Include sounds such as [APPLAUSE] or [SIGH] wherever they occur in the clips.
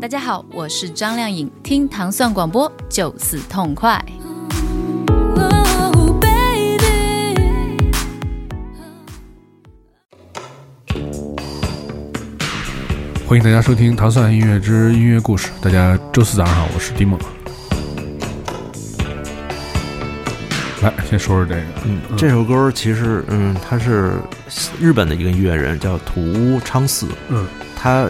大家好，我是张靓颖，听糖蒜广播就是痛快。欢迎大家收听《糖蒜音乐之音乐故事》。大家周四早上好，我是迪梦。来，先说说这个。嗯，这首歌其实，嗯，他是日本的一个音乐人，叫土屋昌四。嗯，他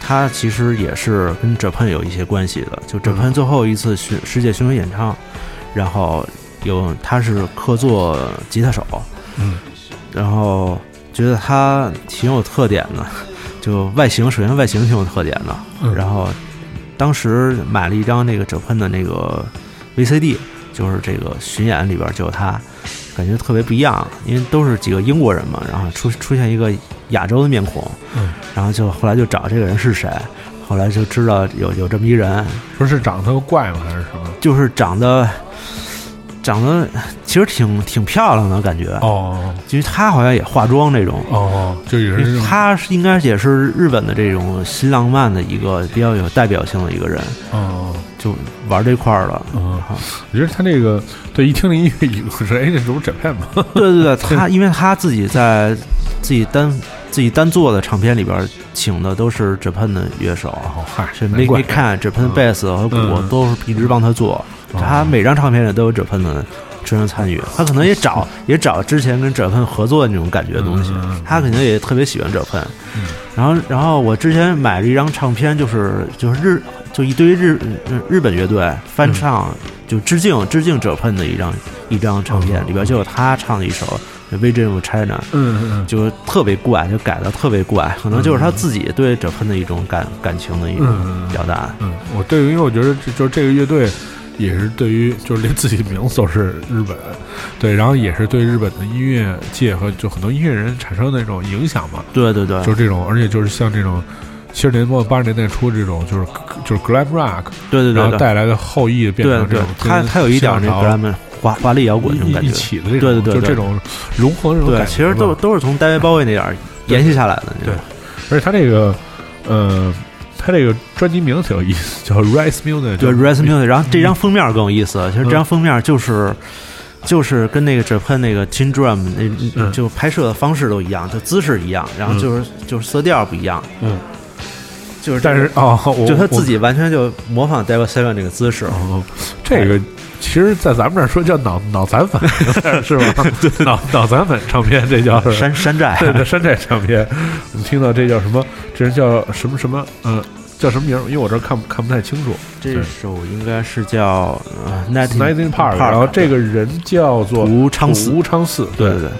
他其实也是跟 Japan 有一些关系的。就 Japan 最后一次巡世界巡回演唱，然后有他是客座吉他手。嗯，然后觉得他挺有特点的。[LAUGHS] 就外形，首先外形挺有特点的。嗯然后当时买了一张那个 Japan 的那个 VCD，就是这个巡演里边就有他，感觉特别不一样，因为都是几个英国人嘛，然后出出现一个亚洲的面孔，嗯，然后就后来就找这个人是谁，后来就知道有有这么一人，说是长得特怪吗？还是什么？就是长得长得其实挺挺漂亮的感觉，哦因为他好像也化妆那种，哦，就也是。他是应该也是日本的这种新浪漫的一个比较有代表性的一个人，哦，就玩这块儿了。嗯，我觉得他这个对一听这音乐语，我说哎，这是不是 Japan 吗？对对对，[LAUGHS] 他因为他自己在自己单自己单做的唱片里边请的都是 Japan 的乐手，哦，嗨，是没看 Japan 嗯。bass 和鼓嗯。都是一直帮他做，哦。他每张唱片里都有 Japan 的真正参与，他可能也找也找之前跟 Japan 合作的那种感觉的东西。他肯定也特别喜欢 Japan 嗯。然后然后我之前买了一张唱片，就是就是日就一堆日日日本乐队翻唱，就致敬致敬 Japan 的一张一张唱片，嗯里边就有他唱的一首《Vision of China》。嗯嗯嗯，就特别怪，就改的特别怪，可能就是他自己对 Japan 的一种感感情的一种嗯表达。嗯，我对于，因为我觉得就就是这个乐队也是对于，就是连自己的名字都是日本，对，然后也是对日本的音乐界和就很多音乐人产生那种影响嘛，对对对，就是这种，而且就是像这种七十年代末八十年代初这种，就是就是 glam rock，对对对对对，带来的后裔变成这种，跟他他有一点那新浪潮个他们华华丽摇滚那种感觉。一一起的这种，对对对对。就这种融合这种对，感觉，其实都都是从大卫鲍威那点儿延续下来的。对。而且他这个，呃，他这个专辑名字挺有意思，叫 Rise Music，对就 r e s Music，然后这张封面更有意思。其实这张封面就是。就是跟那个 Japan 那个 Chin Drum 那嗯。就拍摄的方式都一样，就姿势一样，然后就是就是色调不一样，嗯，就是但是哦，我就他自己完全就模仿 David Seven 这个姿势，哦，这个其实，在咱们这儿说叫脑脑残粉，是吧？脑脑残粉唱片，这叫山山寨，对对山寨唱片。我们听到这叫什么？这人叫什么什么？嗯，叫什么名儿？因为我这儿看不看不太清楚。这首应该是叫呃 Nineteen Nineteen Park，然后这个人叫做吴昌四，吴昌四，对对对。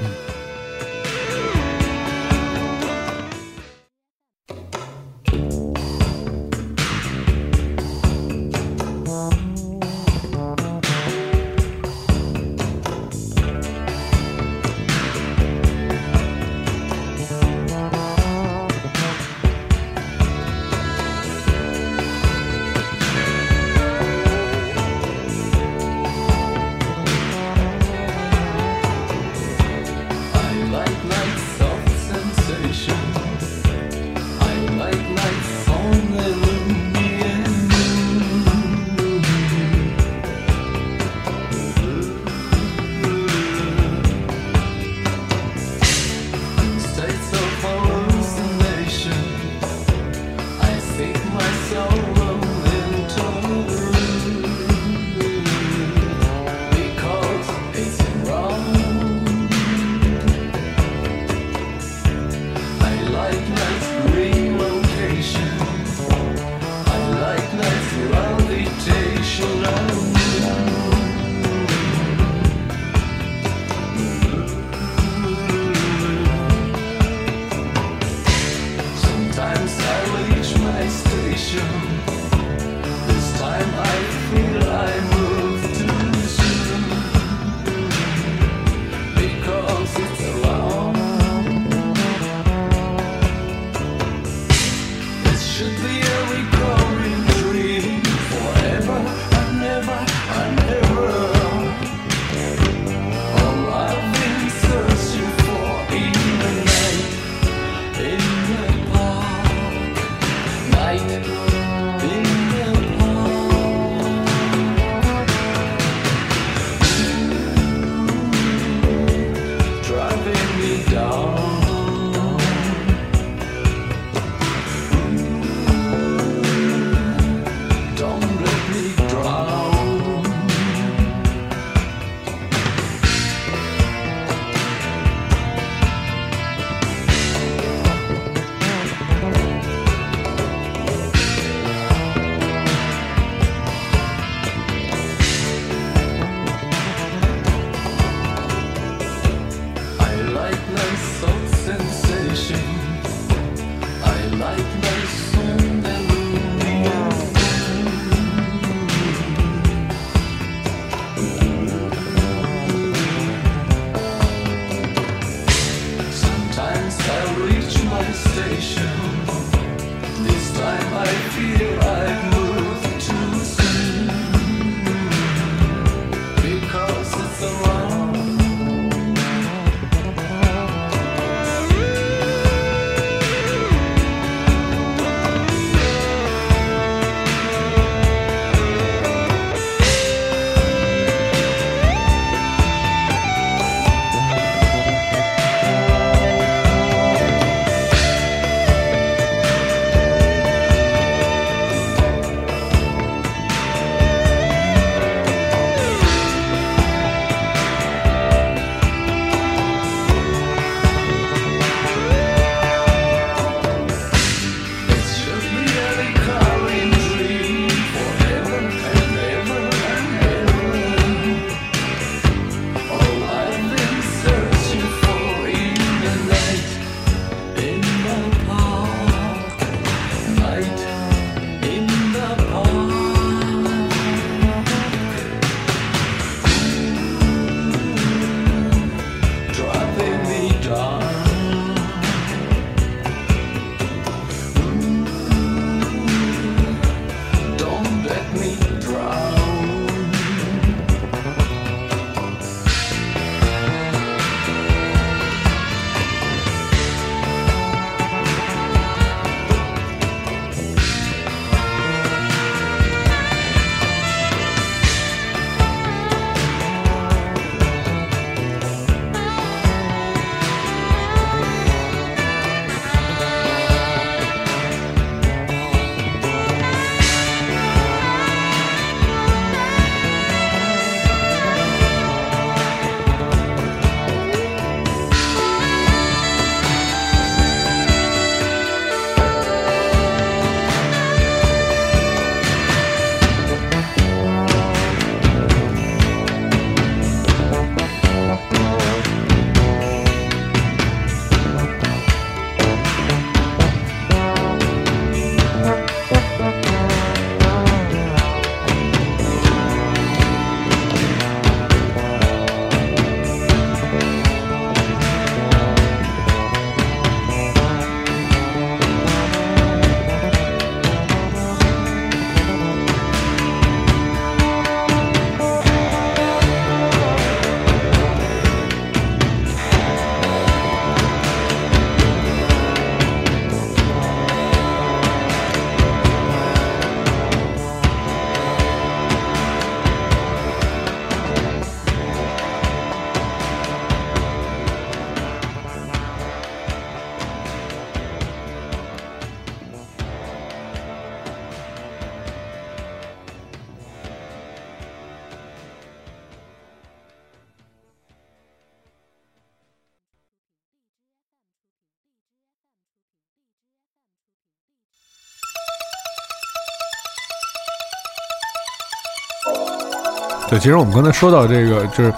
对，其实我们刚才说到这个，就是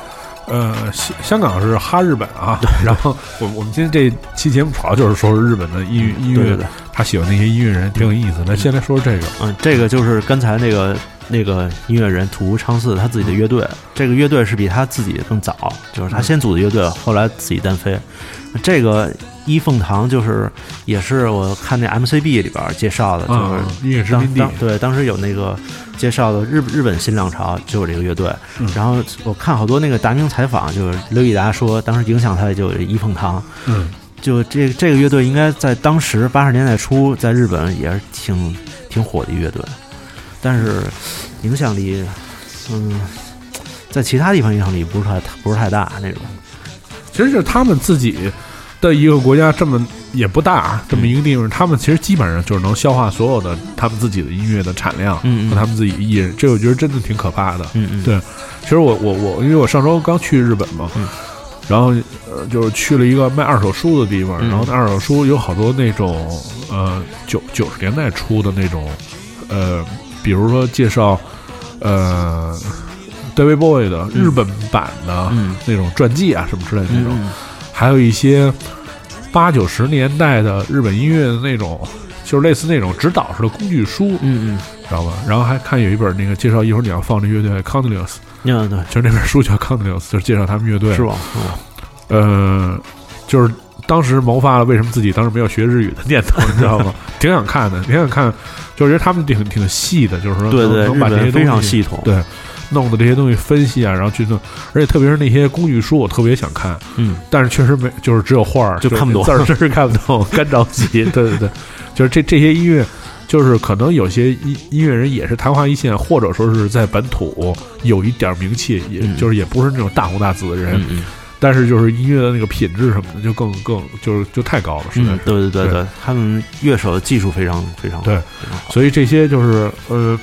呃，香香港是哈日本啊，然后我我们今天这期节目主要就是说日本的音乐音乐对对对，他喜欢那些音乐人，挺有意思。那先来说说这个，嗯，这个就是刚才那个那个音乐人土屋昌四他自己的乐队，这个乐队是比他自己更早，就是他先组的乐队，后来自己单飞。这个一凤堂就是也是我看那 MCB 里边介绍的，就是啊，音乐殖当民地。当，对，当时有那个介绍的日日本新浪潮就有这个乐队，嗯。然后我看好多那个达明采访，就是刘以达说，当时影响他的就有一凤堂，嗯，就这这个乐队应该在当时八十年代初在日本也是挺挺火的乐队，但是影响力，嗯，在其他地方影响力不是太不是太大那种，其实就是他们自己的一个国家这么也不大，这么一个地方，他们其实基本上就是能消化所有的他们自己的音乐的产量嗯嗯。和他们自己的艺人，这我觉得真的挺可怕的。嗯嗯，对。其实我我我，因为我上周刚去日本嘛，嗯。然后呃就是去了一个卖二手书的地方，嗯。然后那二手书有好多那种呃九九十年代出的那种呃，比如说介绍呃 David Bowie 的日本版的嗯。那种传记啊什么之类的那种，嗯还有一些八九十年代的日本音乐的那种。就是类似那种指导式的工具书，嗯嗯知道吧？然后还看有一本那个介绍，一会儿你要放的乐队 Countless，嗯，嗯对，就是那本书叫《Countless》，就是介绍他们乐队。是吧？嗯呃，就是当时萌发了为什么自己当时没有学日语的念头，你知道吗？[LAUGHS] 挺想看的，挺想看，就是觉得他们挺挺细的，就是说对对，能能把这些本非常东西系统，对弄的这些东西分析啊，然后去弄，而且特别是那些工具书，我特别想看，嗯但是确实没，就是只有画儿，就看不懂字儿真是看不懂，[LAUGHS] 干着急。对对对，就是这这些音乐。就是可能有些音音乐人也是昙花一现，或者说是在本土有一点名气，也、嗯就是也不是那种大红大紫的人，嗯嗯但是就是音乐的那个品质什么的，就更更就是就太高了，是。，对对对对对，他们乐手的技术非常非常对所以这些就是呃，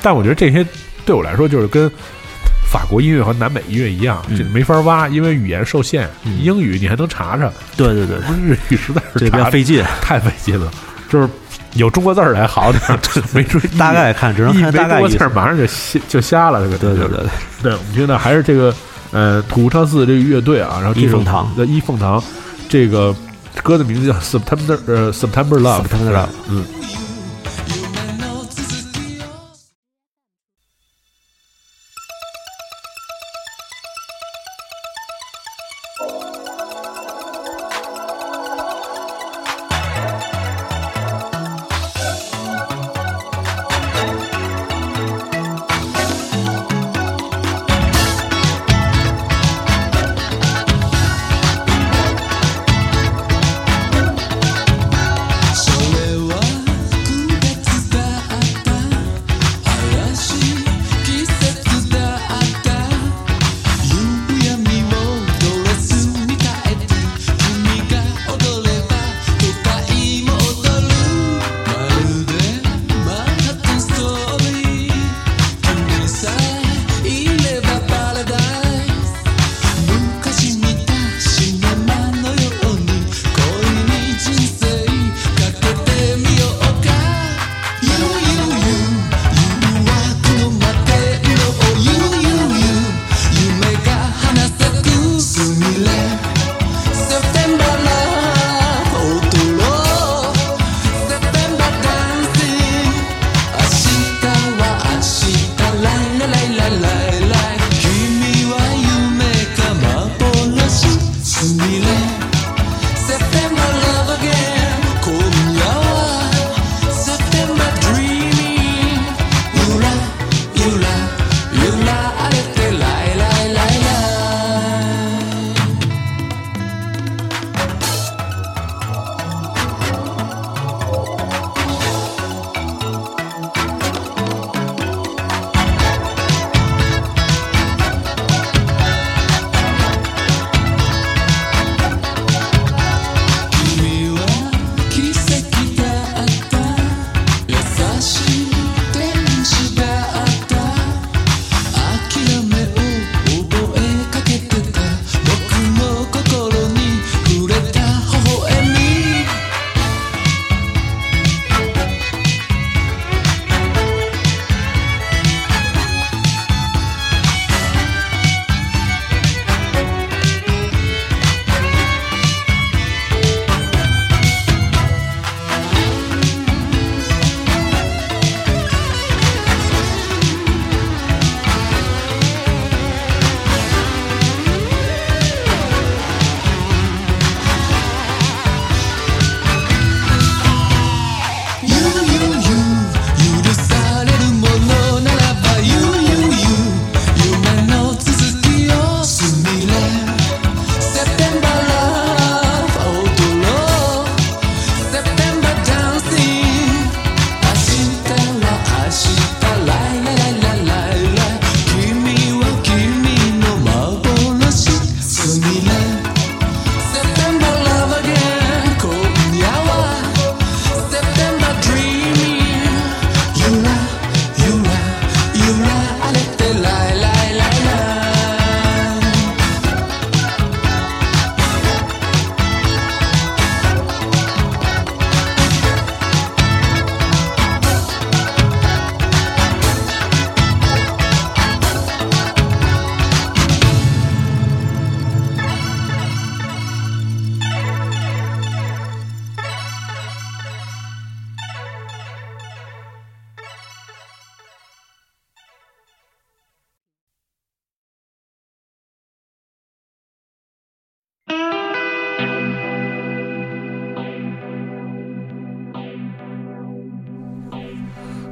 但我觉得这些对我来说就是跟法国音乐和南美音乐一样，嗯这没法挖，因为语言受限。嗯英语你还能查查，对对对，[LAUGHS] 日语实在是查费劲，太费劲了，就是有中国字儿还好点儿，[LAUGHS] 没注意大概看只能一看大概意思。马上就瞎就瞎了。这个对对对对，对，我们觉得还是这个呃土昌寺这个乐队啊，然后这首一凤堂的一凤堂，这个歌的名字叫 September 呃 September Love September Love 嗯。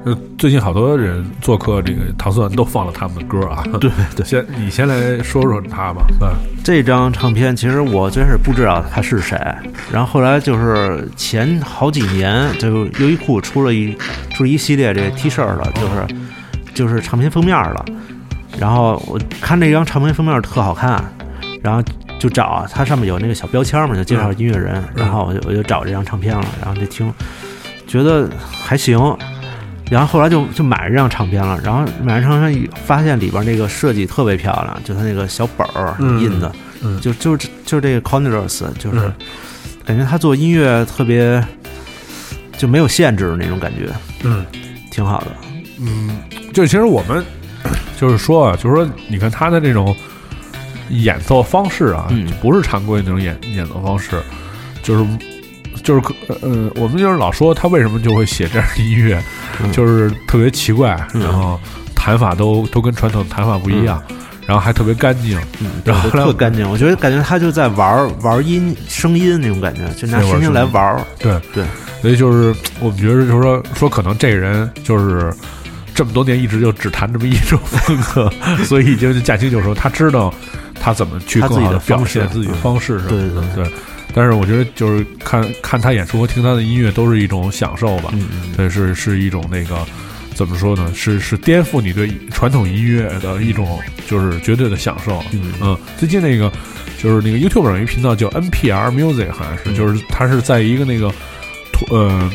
呃，最近好多人做客这个糖蒜都放了他们的歌啊。对对，[LAUGHS] 先你先来说说他吧。嗯这张唱片其实我最开始不知道他是谁，然后后来就是前好几年，就优衣库出了一出了一系列这 T 恤了，就是就是唱片封面了。然后我看这张唱片封面特好看，然后就找它上面有那个小标签嘛，就介绍音乐人，然后我就我就找这张唱片了，然后就听，觉得还行。然后后来就就买了这张唱片了，然后买了唱片以发现里边那个设计特别漂亮，就它那个小本儿嗯印的，嗯就就是就是这个 Cornelius，就是嗯。感觉他做音乐特别就没有限制的那种感觉，嗯。挺好的。嗯，就其实我们 [CLEARS THROAT] 就是说啊，就是说，你看他的这种演奏方式啊，嗯。就不是常规那种演演奏方式，就是就是可呃，我们就是老说他为什么就会写这样的音乐，嗯就是特别奇怪，嗯然后弹法都都跟传统弹法不一样，然后还特别干净，嗯，然后特干净，我觉得感觉他就在玩儿玩儿音声音那种感觉，就拿声音来玩儿。对对，所以就是我们觉得就是说说可能这个人就是。这么多年一直就只弹这么一种风格，[LAUGHS] 所以就是驾轻就熟。他知道他怎么去自己的更好的表现自己的方式。对对对但是我觉得就是看看他演出和听他的音乐都是一种享受吧。嗯嗯对，是是一种那个怎么说呢？是是颠覆你对传统音乐的一种就是绝对的享受。嗯嗯，最近那个就是那个 YouTube 上有一频道叫 NPR Music，好像是，嗯就是它是在一个那个图呃，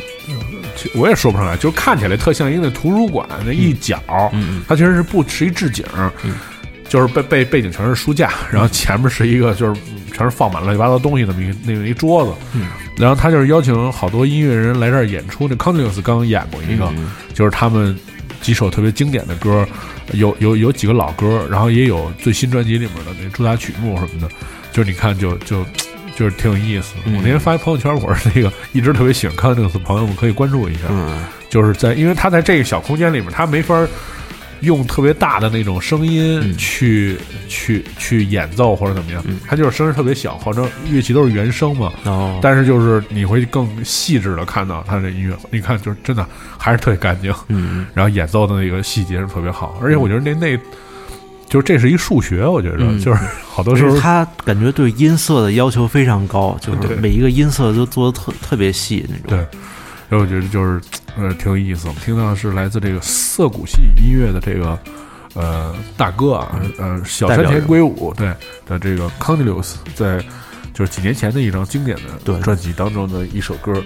其我也说不上来，就是看起来特像一个那图书馆那一角，嗯它其实是不是一置景，嗯就是背背背景全是书架，然后前面是一个就是全是放满乱七八糟东西那么那么一桌子，嗯然后他就是邀请好多音乐人来这儿演出。那 c o n t i n u s 刚演过一个，嗯就是他们几首特别经典的歌，有有有几个老歌，然后也有最新专辑里面的那主打曲目什么的，就是你看就就就是挺有意思的。嗯我那天发一朋友圈，我是那个一直特别喜欢 c o n t i n u s 的朋友们可以关注一下，嗯就是在因为他在这个小空间里面，他没法用特别大的那种声音嗯。去、去去演奏或者怎么样，嗯。他就是声音特别小，好像乐器都是原声嘛。哦，但是就是你会更细致的看到它的音乐，你看就是真的还是特别干净，嗯。然后演奏的那个细节是特别好，而且我觉得那那就是这是一数学，我觉得、嗯。就是好多时候他感觉对音色的要求非常高，就每一个音色都做的特特别细那种。对，然后我觉得就是呃挺有意思。我们听到的是来自这个涩谷系音乐的这个呃大哥啊，呃小山田圭吾对的这个 c o n t i n u s 在就是几年前的一张经典的专辑当中的一首歌。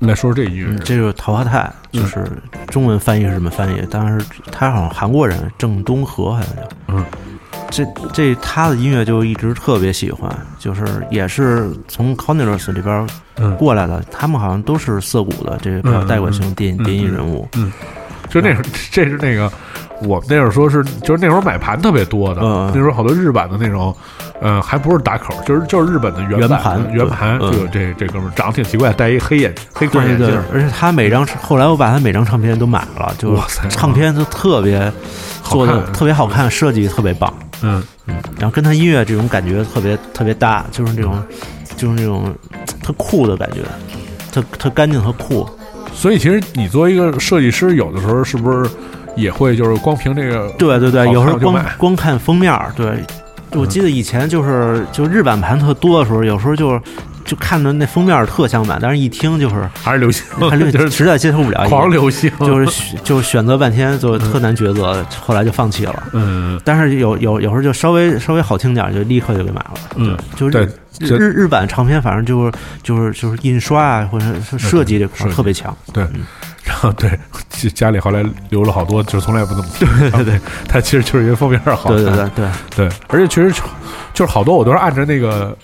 来说说这音乐嗯人，，这个桃花太就是中文翻译是什么翻译，当然是他好像韩国人，郑东和好像叫。嗯，这这他的音乐就一直特别喜欢，就是也是从 Cornelius 里边嗯，过来的，他们好像都是涩谷的这个比较代表性电嗯嗯电音人物。就那会儿，[LAUGHS] 这是那个我们那会儿说是，就是那会儿买盘特别多的，嗯嗯那时候好多日版的那种，呃，还不是打口，就是就是日本的原原盘原盘就有这这哥们儿长得挺奇怪，戴一黑眼黑框对对眼镜，，而且他每张后来我把他每张唱片都买了，就唱片都特别做的特别好看，设计特别棒。嗯，嗯，然后跟他音乐这种感觉特别特别搭，就是那种就是那种特酷的感觉，特特干净和酷。所以其实你作为一个设计师，有的时候是不是也会就是光凭这个对对对，有时候光光看封面儿，对，我记得以前就是就日版盘特多的时候，有时候就就看着那封面特想买，但是一听就是还是流行，还是 [LAUGHS] 就是实在接受不了，狂流行，[LAUGHS] 就是选就是选择半天就特难抉择，后来就放弃了。嗯但是有有有时候就稍微稍微好听点儿，就立刻就给买了。嗯，就是对日日日版唱片，反正就是就是就是印刷啊，或者是设计这块儿特别强。对，然后对，家里后来留了好多，就从来不怎么 [LAUGHS] 听。对对对，它其实就是因为封面好看。对对对对，对，而且确实就就是好多我都是按照那个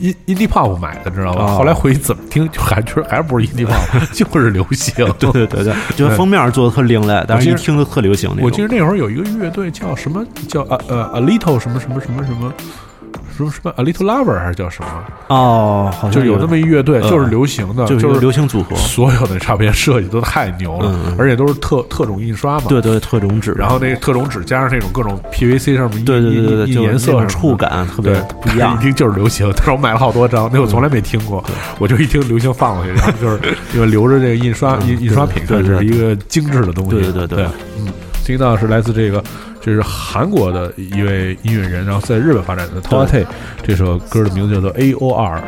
in indie pop 买的，知道吧？哦后来回去怎么听，就还就是还是不是 indie pop，[LAUGHS] 就是流行。[LAUGHS] 对对对对，就是封面做的特另类，但是一听就特流行。我记得那会儿有一个乐队叫什么叫呃呃 a little 什么什么什么什么。什么什么什么 a little lover 还是叫什么？哦，好像就有这么一乐队，嗯就是流行的，就是流行组合，所有的唱片设计都太牛了，而且都是特特种印刷嘛。对对特种纸，然后那个特种纸加上那种各种 PVC 上面印对对对对颜色触感特别不一样一。听就是流行。但是我买了好多张，那我从来没听过，我就一听流行放过去，然后就是因 [LAUGHS] 为留着这个印刷嗯印印刷品，这是一个精致的东西。对对对，嗯，听到是来自这个。这是韩国的一位音乐人，然后在日本发展的 t a t e 这首歌的名字叫做 A O R。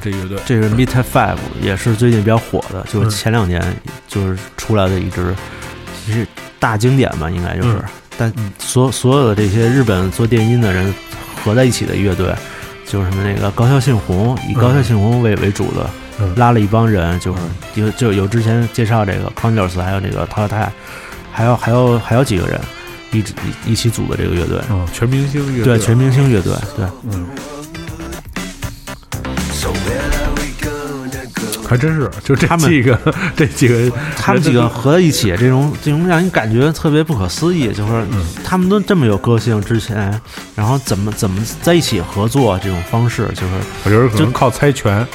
这乐队，这是 Meet Five 也是最近比较火的，就是嗯前两年就是出来的一支，其实大经典吧，应该就是。嗯。但嗯。所所有的这些日本做电音的人合在一起的乐队，就是那个高校幸宏，以高校幸宏为为主的，嗯。拉了一帮人，就是有就有之前介绍这个 Converse，还有这个淘汰汰，还有还有还有几个人一直一一起组的这个乐队。嗯，全明星乐队，对，全明星乐队，对，嗯，还真是，就这他们几个这几个，他们几个合在一起，这种这种让人感觉特别不可思议，就是嗯他们都这么有个性，之前，然后怎么怎么在一起合作这种方式，就是我觉得可能靠猜拳，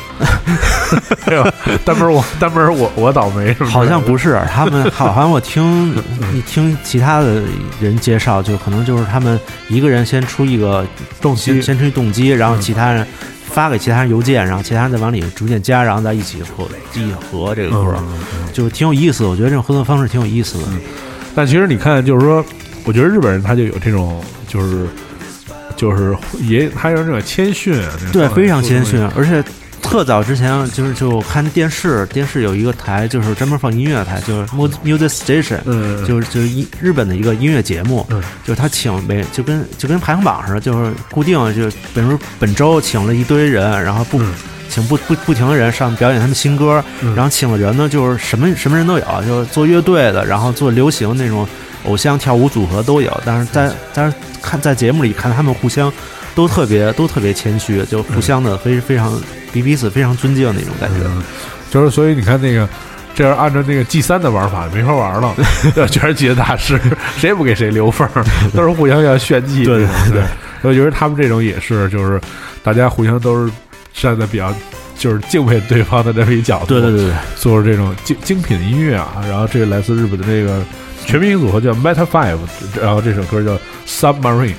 对吧？单门我单门我我倒霉，好像不是他们，好好像我听你听其他的人介绍，就可能就是他们一个人先出一个动机先先出动机，然后嗯其他人发给其他人邮件，然后其他人再往里逐渐加，然后再一起合一合这个歌，就是挺有意思的。我觉得这种合作方式挺有意思的。但其实你看，就是说，我觉得日本人他就有这种，就是就是也他有这种谦逊对，非常谦逊，而且特早之前就是就看电视，电视有一个台就是专门放音乐台，就是 Mu- Music Station，、嗯，就是就是一日本的一个音乐节目，嗯。就是他请每就跟就跟排行榜似的，就是固定就比如本周请了一堆人，然后不、嗯。请不不不停的人上表演他们新歌，嗯。然后请的人呢就是什么什么人都有，就是做乐队的，然后做流行那种偶像跳舞组合都有，但是在但是看在节目里看他们互相都特别都特别谦虚，就互相的非非常彼彼此非常尊敬那种感觉。嗯，就是所以你看那个。这要按照那个 G 三的玩法，没法玩了，[LAUGHS] 全是级的大师，谁也不给谁留缝儿，[LAUGHS] 都是互相要炫技。对对对，我觉得他们这种也是，就是大家互相都是站在比较就是敬佩对方的这么一角度，对对对对，做这种精精品音乐啊。然后这个来自日本的这个全明星组合叫 Meta Five，然后这首歌叫 Submarine。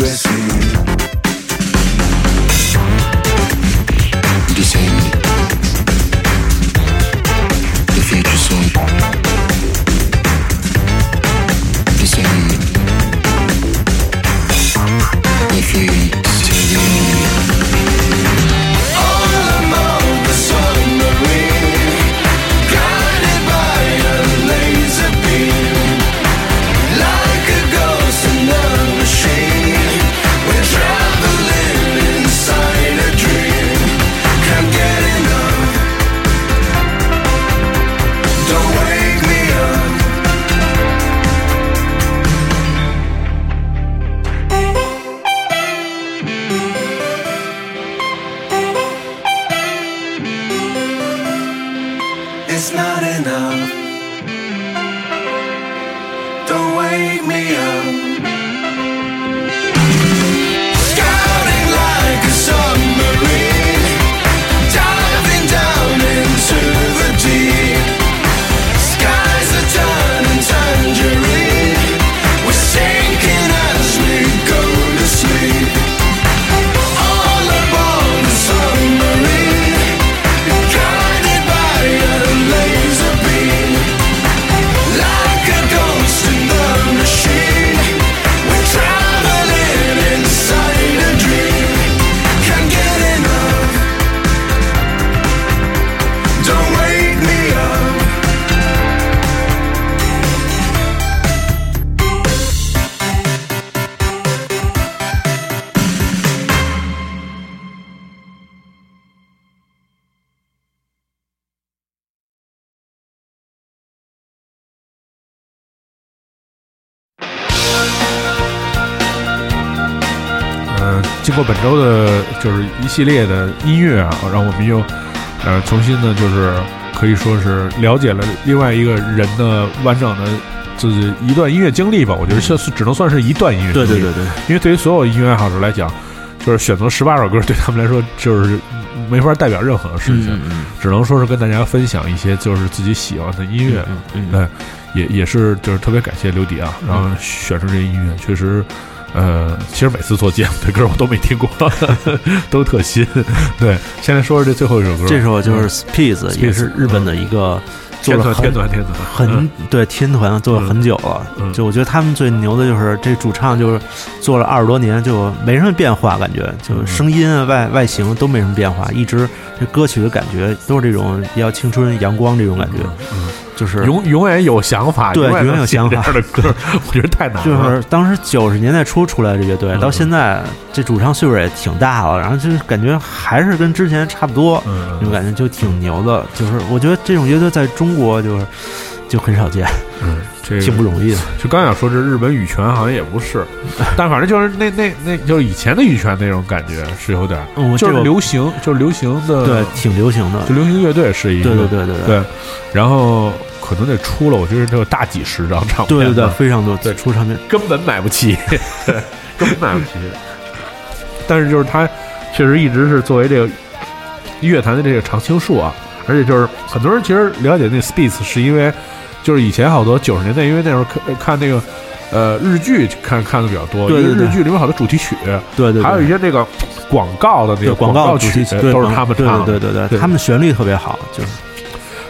aggressive 周的就是一系列的音乐啊，让我们又呃重新的，就是可以说是了解了另外一个人的完整的自己一段音乐经历吧。我觉得这是只能算是一段音乐经历。对对对对，因为对于所有音乐爱好者来讲，就是选择十八首歌 [LAUGHS] 对他们来说就是没法代表任何事情，嗯嗯只能说是跟大家分享一些就是自己喜欢的音乐。嗯嗯对，也也是就是特别感谢刘迪啊，然后选出这些音乐，确实，呃，其实每次做节目的歌我都没听过，[LAUGHS] 都特新。对，现在说说这最后一首歌，这首就是嗯 Speeds，也是日本的一个做天团了很天团天团，很嗯。对天团做了很久了，嗯。就我觉得他们最牛的就是这主唱就是做了二十多年，就没什么变化，感觉就嗯。声音啊外外形都没什么变化，一直这歌曲的感觉都是这种比较青春阳光这种感觉，嗯。就是永永远有想法，对永远有想法样的歌，[LAUGHS] 我觉得太难了。就。是当时九十年代初出来的乐队，嗯。到现在这主唱岁数也挺大了，然后就是感觉还是跟之前差不多，嗯。那种感觉就挺牛的。就是我觉得这种乐队在中国就是就很少见，嗯，这个挺不容易的。就刚想说这日本羽泉好像也不是，[LAUGHS] 但反正就是那那那就是以前的羽泉那种感觉是有点就是这个流行，就是流行的，对，挺流行的就。流行乐队是一个，对对对对对对，然后可能得出了，我觉得得有大几十张唱片，对对对，，非常多。对出唱片，根本买不起，对，[LAUGHS] 根本买不起。但是就是他确实一直是作为这个乐坛的这个常青树啊，而且就是很多人其实了解那 Speeds 是因为就是以前好多九十年代，因为那时候看看那个。呃，日剧看看的比较多，对因为日剧里面好多主题曲，对对对，还有一些那个广告的那个广告曲主题曲对都是他们唱的，对对对对他们旋律特别好，就是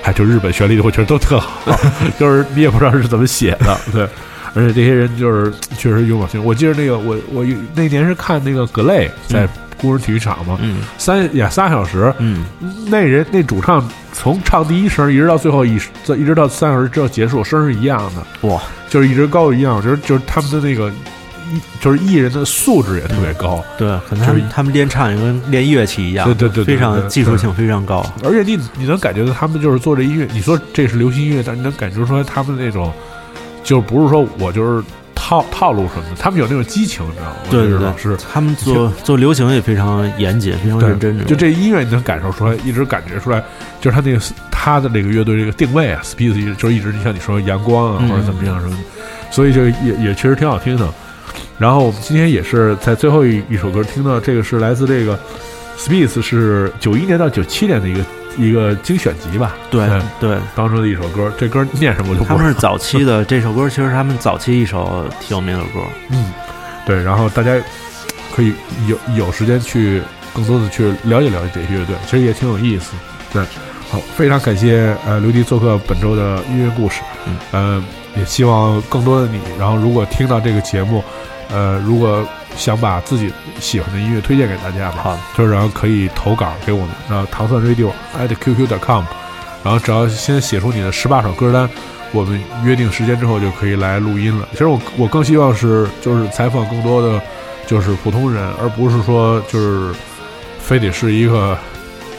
还就日本旋律，我觉得都特好，[LAUGHS] 就是你也不知道是怎么写的，对。而且这些人就是确实勇往直前。我记得那个我我那年是看那个格雷在工人体育场嘛，嗯。三演仨小时，嗯，那人那主唱从唱第一声一直到最后一一直到三小时之后结束，声是一样的，哇，就是一直高一样。我觉得就是他们的那个艺就是艺人的素质也特别高，对，可能他就是们他们练唱也跟练乐器一样，对对对对非常技术性非常高。而且你你能感觉到他们就是做这音乐，你说这是流行音乐，但你能感觉出来他们那种，就不是说我就是套套路什么的，他们有那种激情，你知道吗？对对对是。他们做做流行也非常严谨，非常认真。就这音乐，你能感受出来，一直感觉出来，就是他那个他的那个乐队这个定位啊，Speed 就是一直像你说阳光啊，嗯或者怎么样什么，所以就也也确实挺好听的。然后我们今天也是在最后一一首歌听到这个是来自这个 Speed 是九一年到九七年的一个一个精选集吧，对对对，当中的一首歌，这歌念什么我就不他们是。早期的 [LAUGHS] 这首歌，其实他们早期一首挺有名的歌。嗯，对，然后大家可以有有时间去更多的去了解了解这些乐队，其实也挺有意思。对，好，非常感谢呃刘迪做客本周的音乐故事，嗯，呃，也希望更多的你，然后如果听到这个节目，呃，如果想把自己喜欢的音乐推荐给大家吧，好，就是然后可以投稿给我们，然后糖蒜 radio at qq.com，然后只要先写出你的十八首歌单，我们约定时间之后就可以来录音了。其实我我更希望是就是采访更多的就是普通人，而不是说就是非得是一个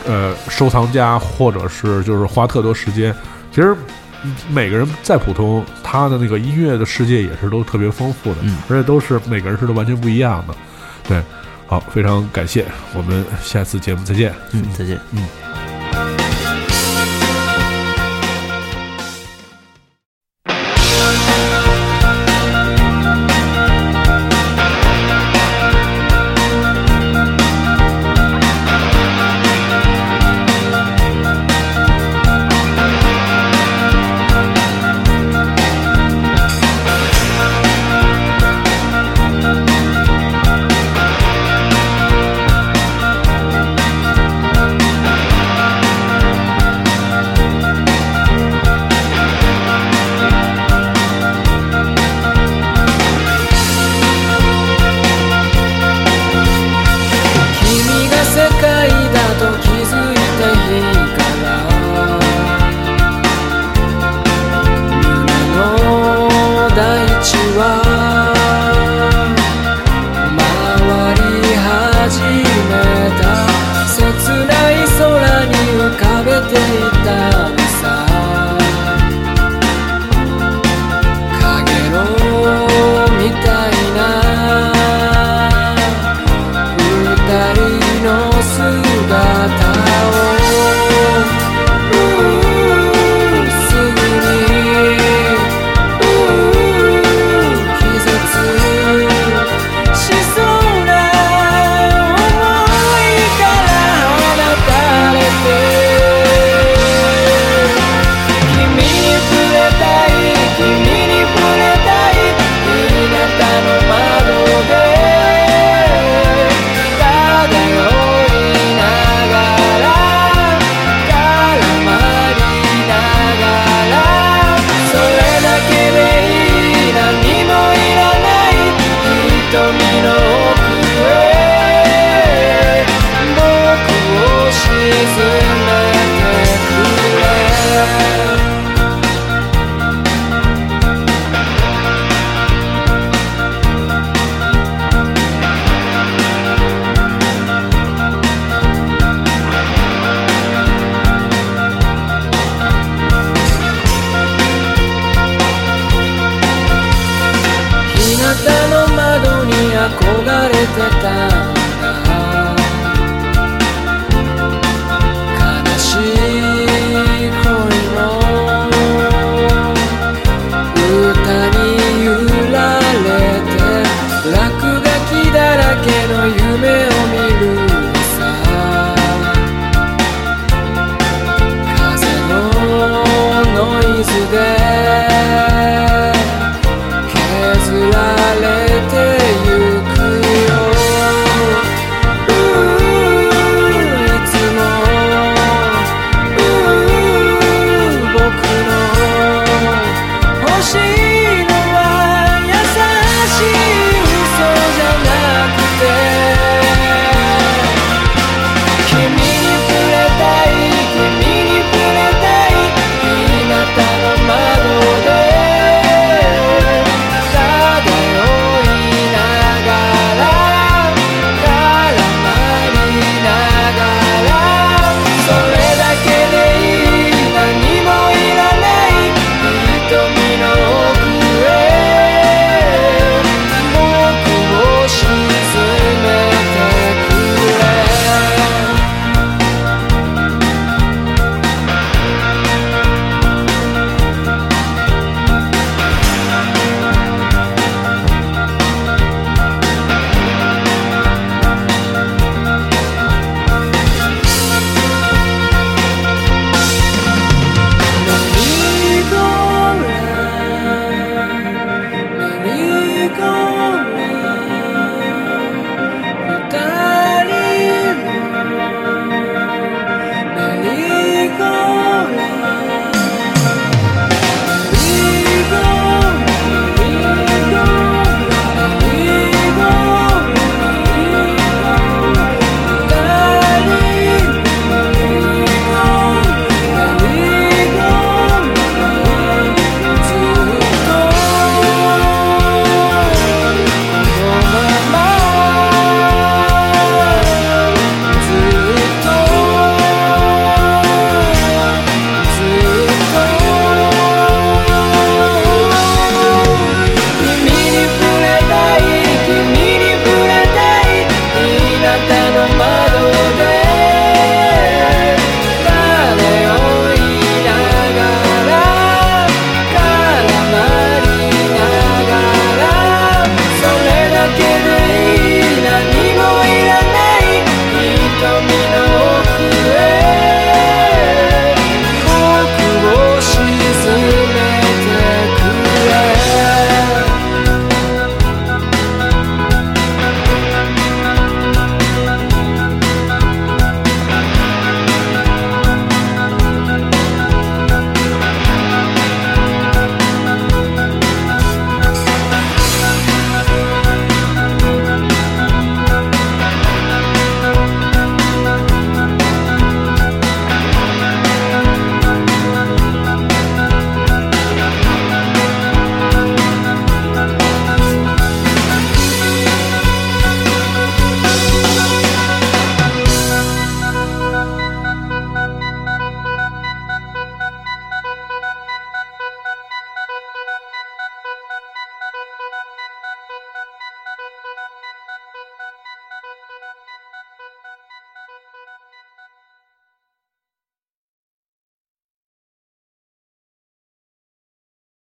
呃收藏家，或者是就是花特多时间。其实每个人再普通，他的那个音乐的世界也是都特别丰富的，嗯而且都是每个人是都完全不一样的。对，好，非常感谢，我们下次节目再见。嗯，再见。嗯。